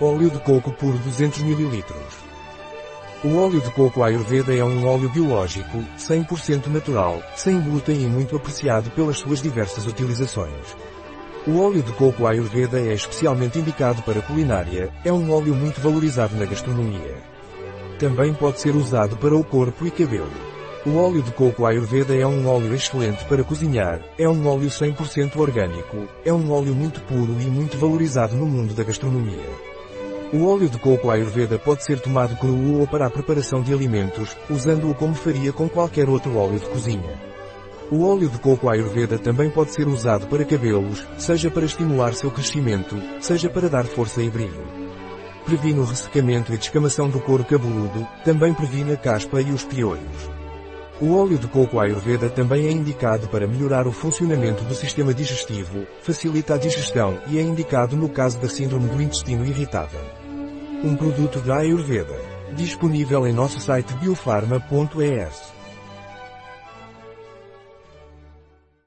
Óleo de coco por 200 ml. O óleo de coco Ayurveda é um óleo biológico, 100% natural, sem glúten e muito apreciado pelas suas diversas utilizações. O óleo de coco Ayurveda é especialmente indicado para culinária, é um óleo muito valorizado na gastronomia. Também pode ser usado para o corpo e cabelo. O óleo de coco Ayurveda é um óleo excelente para cozinhar, é um óleo 100% orgânico, é um óleo muito puro e muito valorizado no mundo da gastronomia. O óleo de coco Ayurveda pode ser tomado cru ou para a preparação de alimentos, usando-o como faria com qualquer outro óleo de cozinha. O óleo de coco Ayurveda também pode ser usado para cabelos, seja para estimular seu crescimento, seja para dar força e brilho. Previne o ressecamento e descamação do couro cabeludo, também previne a caspa e os piolhos. O óleo de coco Ayurveda também é indicado para melhorar o funcionamento do sistema digestivo, facilita a digestão e é indicado no caso da síndrome do intestino irritável. Um produto da Ayurveda. Disponível em nosso site biofarma.es.